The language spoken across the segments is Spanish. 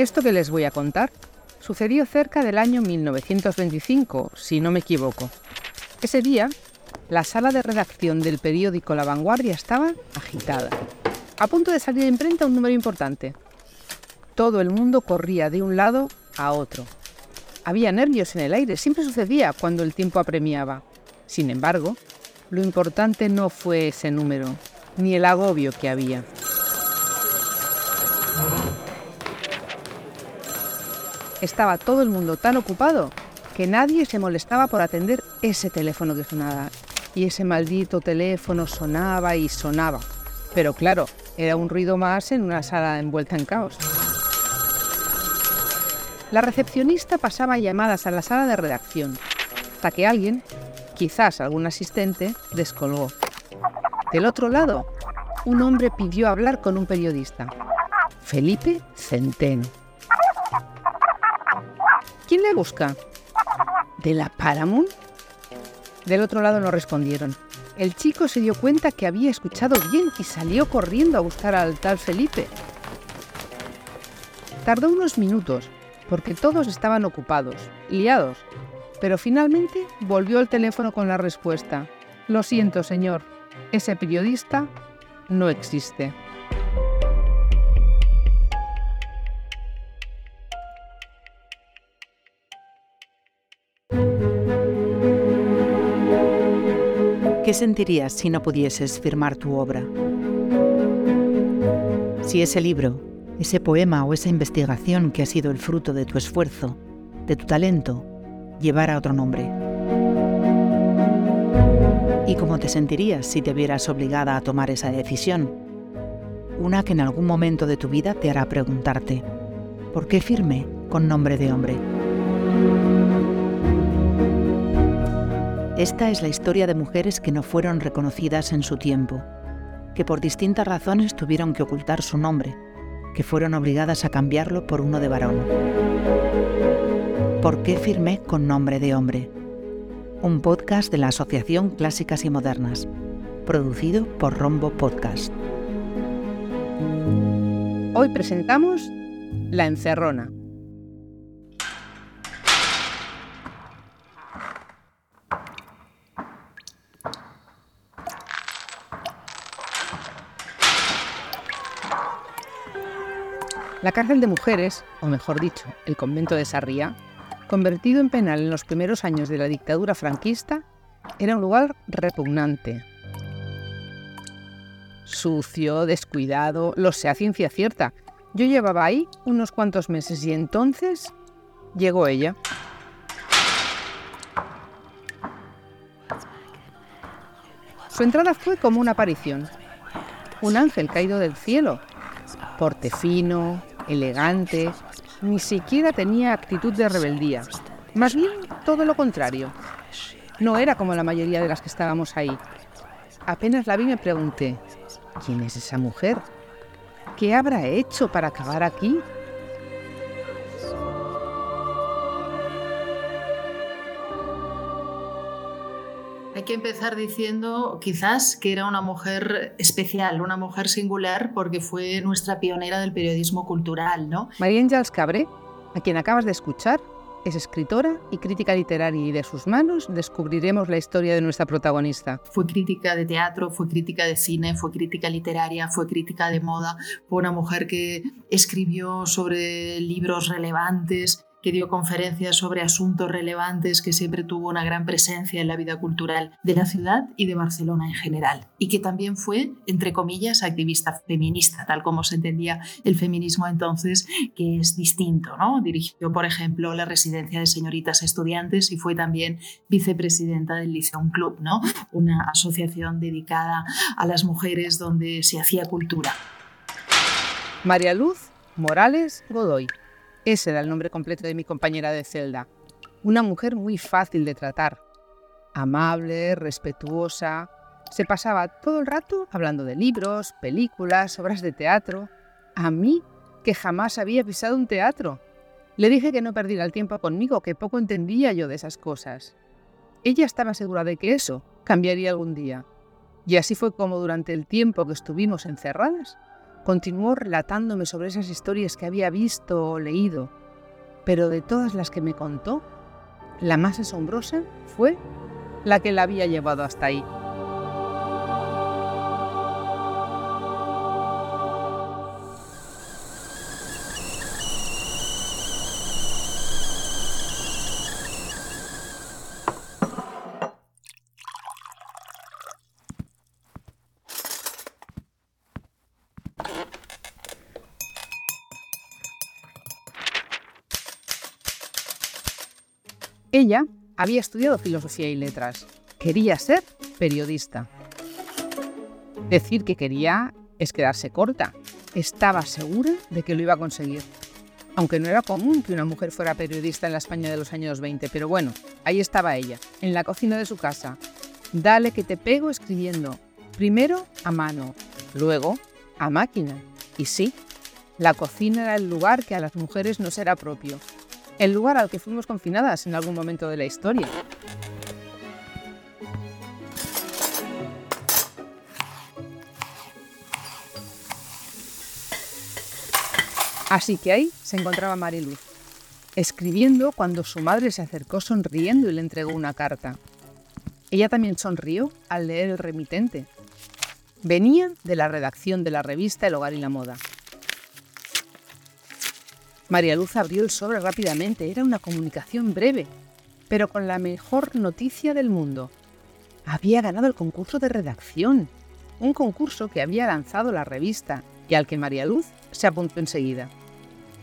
Esto que les voy a contar sucedió cerca del año 1925, si no me equivoco. Ese día, la sala de redacción del periódico La Vanguardia estaba agitada. A punto de salir de imprenta un número importante. Todo el mundo corría de un lado a otro. Había nervios en el aire, siempre sucedía cuando el tiempo apremiaba. Sin embargo, lo importante no fue ese número, ni el agobio que había. Estaba todo el mundo tan ocupado que nadie se molestaba por atender ese teléfono que sonaba. Y ese maldito teléfono sonaba y sonaba. Pero claro, era un ruido más en una sala envuelta en caos. La recepcionista pasaba llamadas a la sala de redacción, hasta que alguien, quizás algún asistente, descolgó. Del otro lado, un hombre pidió hablar con un periodista, Felipe Centeno. ¿Quién le busca? ¿De la Paramount? Del otro lado no respondieron. El chico se dio cuenta que había escuchado bien y salió corriendo a buscar al tal Felipe. Tardó unos minutos, porque todos estaban ocupados, liados, pero finalmente volvió el teléfono con la respuesta. Lo siento, señor, ese periodista no existe. ¿Qué sentirías si no pudieses firmar tu obra? Si ese libro, ese poema o esa investigación que ha sido el fruto de tu esfuerzo, de tu talento, llevara otro nombre. ¿Y cómo te sentirías si te vieras obligada a tomar esa decisión? Una que en algún momento de tu vida te hará preguntarte, ¿por qué firme con nombre de hombre? Esta es la historia de mujeres que no fueron reconocidas en su tiempo, que por distintas razones tuvieron que ocultar su nombre, que fueron obligadas a cambiarlo por uno de varón. ¿Por qué firmé con nombre de hombre? Un podcast de la Asociación Clásicas y Modernas, producido por Rombo Podcast. Hoy presentamos La Encerrona, La cárcel de mujeres, o mejor dicho, el convento de Sarriá, convertido en penal en los primeros años de la dictadura franquista, era un lugar repugnante. Sucio, descuidado, lo sé a ciencia cierta. Yo llevaba ahí unos cuantos meses y entonces llegó ella. Su entrada fue como una aparición. Un ángel caído del cielo, porte fino, elegante, ni siquiera tenía actitud de rebeldía. Más bien todo lo contrario. No era como la mayoría de las que estábamos ahí. Apenas la vi me pregunté, ¿quién es esa mujer? ¿Qué habrá hecho para acabar aquí? Que empezar diciendo quizás que era una mujer especial, una mujer singular, porque fue nuestra pionera del periodismo cultural, ¿no? María Ángels Cabré, a quien acabas de escuchar, es escritora y crítica literaria y de sus manos descubriremos la historia de nuestra protagonista. Fue crítica de teatro, fue crítica de cine, fue crítica literaria, fue crítica de moda, fue una mujer que escribió sobre libros relevantes, que dio conferencias sobre asuntos relevantes, que siempre tuvo una gran presencia en la vida cultural de la ciudad y de Barcelona en general, y que también fue, entre comillas, activista feminista, tal como se entendía el feminismo entonces, que es distinto. ¿no? Dirigió, por ejemplo, la residencia de señoritas estudiantes y fue también vicepresidenta del Liceum Club, ¿no? una asociación dedicada a las mujeres donde se hacía cultura. María Luz Morales Godoy. Ese era el nombre completo de mi compañera de celda. Una mujer muy fácil de tratar. Amable, respetuosa. Se pasaba todo el rato hablando de libros, películas, obras de teatro. A mí, que jamás había pisado un teatro. Le dije que no perdiera el tiempo conmigo, que poco entendía yo de esas cosas. Ella estaba segura de que eso cambiaría algún día. Y así fue como durante el tiempo que estuvimos encerradas, Continuó relatándome sobre esas historias que había visto o leído, pero de todas las que me contó, la más asombrosa fue la que la había llevado hasta ahí. Ella había estudiado filosofía y letras. Quería ser periodista. Decir que quería es quedarse corta. Estaba segura de que lo iba a conseguir. Aunque no era común que una mujer fuera periodista en la España de los años 20, pero bueno, ahí estaba ella, en la cocina de su casa. Dale que te pego escribiendo. Primero a mano, luego a máquina. Y sí, la cocina era el lugar que a las mujeres no será propio el lugar al que fuimos confinadas en algún momento de la historia. Así que ahí se encontraba Mariluz, escribiendo cuando su madre se acercó sonriendo y le entregó una carta. Ella también sonrió al leer el remitente. Venía de la redacción de la revista El Hogar y la Moda. María Luz abrió el sobre rápidamente. Era una comunicación breve, pero con la mejor noticia del mundo. Había ganado el concurso de redacción, un concurso que había lanzado la revista y al que María Luz se apuntó enseguida.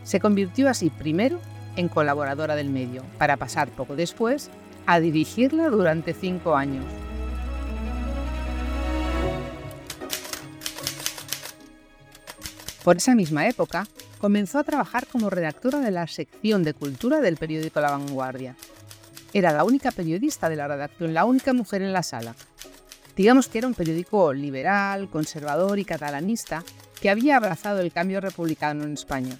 Se convirtió así primero en colaboradora del medio, para pasar poco después a dirigirla durante cinco años. Por esa misma época, comenzó a trabajar como redactora de la sección de cultura del periódico La Vanguardia. Era la única periodista de la redacción, la única mujer en la sala. Digamos que era un periódico liberal, conservador y catalanista que había abrazado el cambio republicano en España.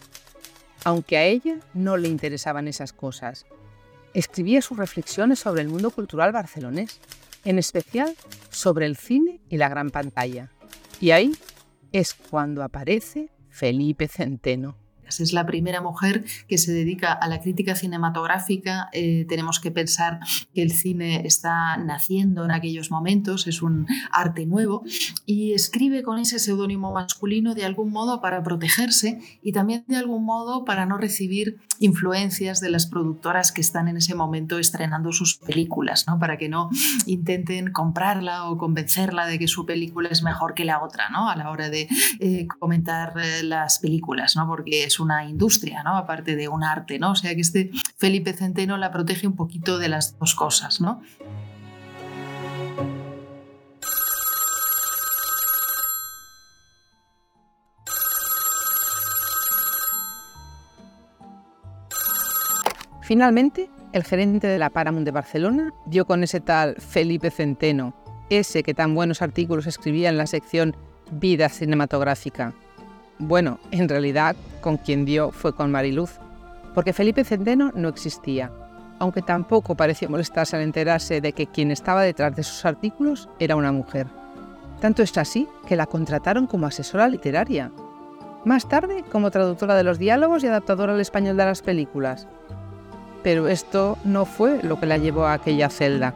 Aunque a ella no le interesaban esas cosas. Escribía sus reflexiones sobre el mundo cultural barcelonés, en especial sobre el cine y la gran pantalla. Y ahí es cuando aparece Felipe Centeno. Es la primera mujer que se dedica a la crítica cinematográfica. Eh, tenemos que pensar que el cine está naciendo en aquellos momentos, es un arte nuevo, y escribe con ese seudónimo masculino de algún modo para protegerse y también de algún modo para no recibir influencias de las productoras que están en ese momento estrenando sus películas, ¿no? para que no intenten comprarla o convencerla de que su película es mejor que la otra ¿no? a la hora de eh, comentar eh, las películas, ¿no? porque es una industria, ¿no? aparte de un arte. ¿no? O sea que este Felipe Centeno la protege un poquito de las dos cosas. ¿no? Finalmente, el gerente de la Paramount de Barcelona dio con ese tal Felipe Centeno, ese que tan buenos artículos escribía en la sección Vida Cinematográfica. Bueno, en realidad con quien dio fue con Mariluz, porque Felipe Centeno no existía, aunque tampoco pareció molestarse al enterarse de que quien estaba detrás de sus artículos era una mujer. Tanto es así que la contrataron como asesora literaria. Más tarde, como traductora de los diálogos y adaptadora al español de las películas. Pero esto no fue lo que la llevó a aquella celda.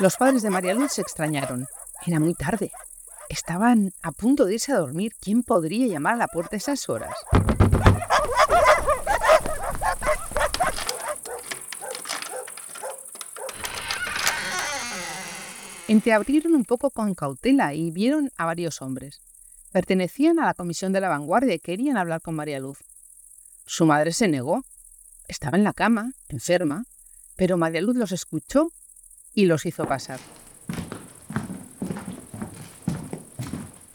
Los padres de María Luz se extrañaron. Era muy tarde. Estaban a punto de irse a dormir. ¿Quién podría llamar a la puerta a esas horas? Entreabrieron un poco con cautela y vieron a varios hombres. Pertenecían a la comisión de la vanguardia y querían hablar con María Luz. Su madre se negó. Estaba en la cama, enferma, pero María Luz los escuchó y los hizo pasar.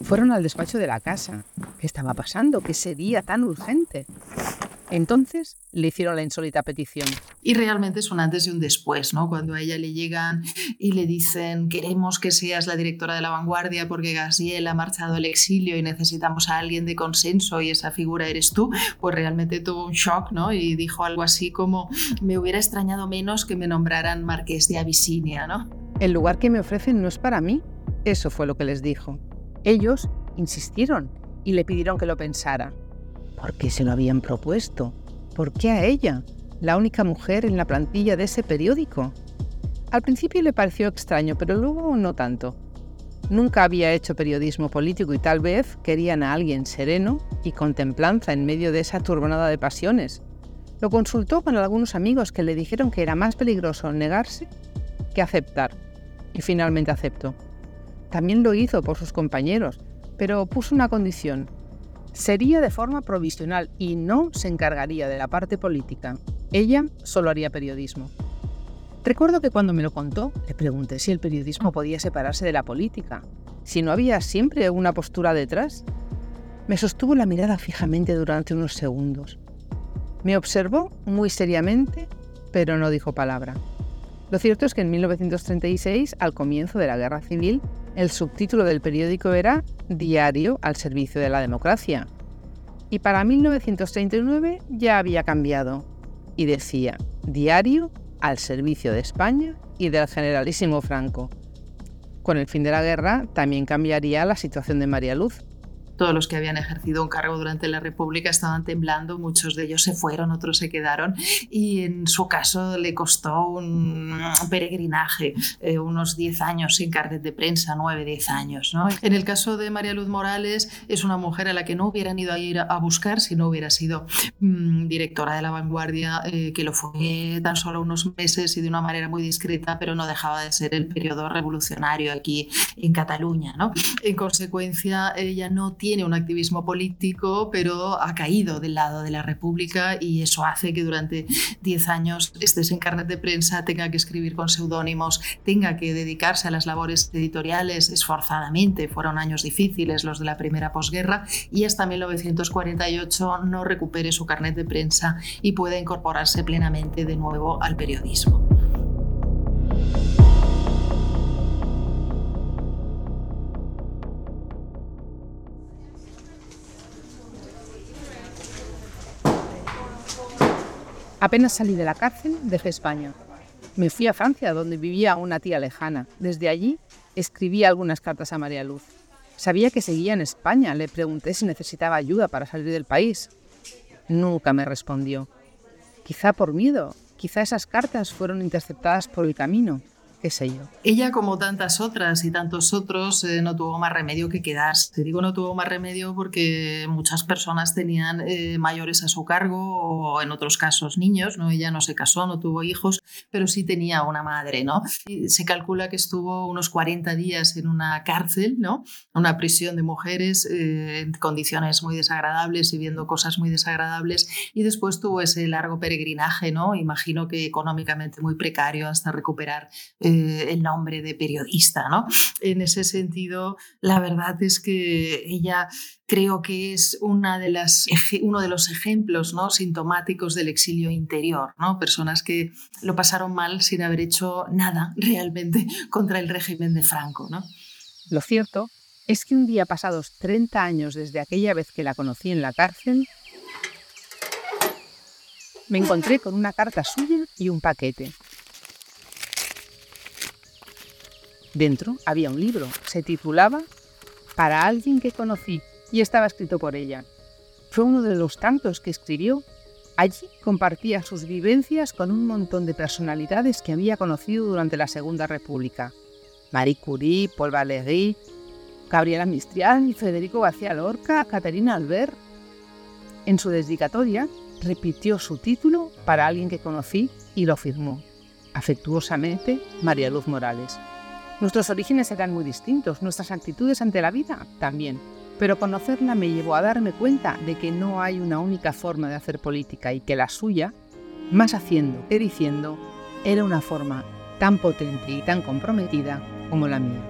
Fueron al despacho de la casa. ¿Qué estaba pasando? ¿Qué sería tan urgente? Entonces le hicieron la insólita petición. Y realmente es un antes y un después, ¿no? Cuando a ella le llegan y le dicen queremos que seas la directora de la vanguardia porque Gaziel ha marchado al exilio y necesitamos a alguien de consenso y esa figura eres tú, pues realmente tuvo un shock, ¿no? Y dijo algo así como me hubiera extrañado menos que me nombraran marqués de Abisinia, ¿no? El lugar que me ofrecen no es para mí. Eso fue lo que les dijo. Ellos insistieron y le pidieron que lo pensara. ¿Por qué se lo habían propuesto? ¿Por qué a ella, la única mujer en la plantilla de ese periódico? Al principio le pareció extraño, pero luego no tanto. Nunca había hecho periodismo político y tal vez querían a alguien sereno y con templanza en medio de esa turbonada de pasiones. Lo consultó con algunos amigos que le dijeron que era más peligroso negarse que aceptar, y finalmente aceptó. También lo hizo por sus compañeros, pero puso una condición, Sería de forma provisional y no se encargaría de la parte política. Ella solo haría periodismo. Recuerdo que cuando me lo contó, le pregunté si el periodismo podía separarse de la política, si no había siempre una postura detrás. Me sostuvo la mirada fijamente durante unos segundos. Me observó muy seriamente, pero no dijo palabra. Lo cierto es que en 1936, al comienzo de la Guerra Civil, el subtítulo del periódico era Diario al servicio de la democracia. Y para 1939 ya había cambiado y decía Diario al servicio de España y del generalísimo Franco. Con el fin de la guerra también cambiaría la situación de María Luz, todos los que habían ejercido un cargo durante la República estaban temblando, muchos de ellos se fueron, otros se quedaron y en su caso le costó un peregrinaje, eh, unos 10 años sin carnet de prensa, 9, 10 años. ¿no? En el caso de María Luz Morales es una mujer a la que no hubieran ido a ir a buscar si no hubiera sido mm, directora de la vanguardia, eh, que lo fue tan solo unos meses y de una manera muy discreta, pero no dejaba de ser el periodo revolucionario aquí en Cataluña. ¿no? En consecuencia, ella no tiene tiene un activismo político, pero ha caído del lado de la República y eso hace que durante 10 años estés en carnet de prensa, tenga que escribir con seudónimos, tenga que dedicarse a las labores editoriales esforzadamente. Fueron años difíciles los de la primera posguerra y hasta 1948 no recupere su carnet de prensa y pueda incorporarse plenamente de nuevo al periodismo. Apenas salí de la cárcel, dejé España. Me fui a Francia, donde vivía una tía lejana. Desde allí escribí algunas cartas a María Luz. Sabía que seguía en España. Le pregunté si necesitaba ayuda para salir del país. Nunca me respondió. Quizá por miedo. Quizá esas cartas fueron interceptadas por el camino qué sé yo. Ella, como tantas otras y tantos otros, eh, no tuvo más remedio que quedarse. Te digo no tuvo más remedio porque muchas personas tenían eh, mayores a su cargo o en otros casos niños, ¿no? Ella no se casó, no tuvo hijos, pero sí tenía una madre, ¿no? se calcula que estuvo unos 40 días en una cárcel, ¿no? Una prisión de mujeres eh, en condiciones muy desagradables y viendo cosas muy desagradables y después tuvo ese largo peregrinaje, ¿no? Imagino que económicamente muy precario hasta recuperar eh, el nombre de periodista. ¿no? En ese sentido, la verdad es que ella creo que es una de las, uno de los ejemplos ¿no? sintomáticos del exilio interior, ¿no? personas que lo pasaron mal sin haber hecho nada realmente contra el régimen de Franco. ¿no? Lo cierto es que un día pasados 30 años desde aquella vez que la conocí en la cárcel, me encontré con una carta suya y un paquete. Dentro había un libro, se titulaba Para alguien que conocí y estaba escrito por ella. Fue uno de los tantos que escribió. Allí compartía sus vivencias con un montón de personalidades que había conocido durante la Segunda República. Marie Curie, Paul Valéry, Gabriela Mistral, Federico García Lorca, Caterina Albert. En su dedicatoria repitió su título para alguien que conocí y lo firmó. Afectuosamente, María Luz Morales. Nuestros orígenes eran muy distintos, nuestras actitudes ante la vida también, pero conocerla me llevó a darme cuenta de que no hay una única forma de hacer política y que la suya, más haciendo que diciendo, era una forma tan potente y tan comprometida como la mía.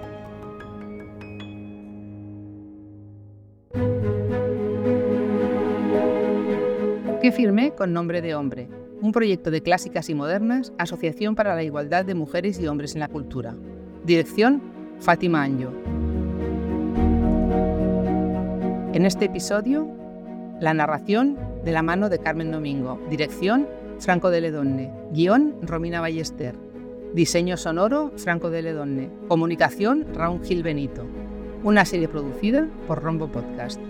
¿Por qué firmé con nombre de hombre? Un proyecto de clásicas y modernas, Asociación para la Igualdad de Mujeres y Hombres en la Cultura. Dirección, Fátima Anjo. En este episodio, la narración de la mano de Carmen Domingo. Dirección, Franco de Ledonne. Guión, Romina Ballester. Diseño sonoro, Franco de Ledonne. Comunicación, Raúl Gil Benito. Una serie producida por Rombo Podcast.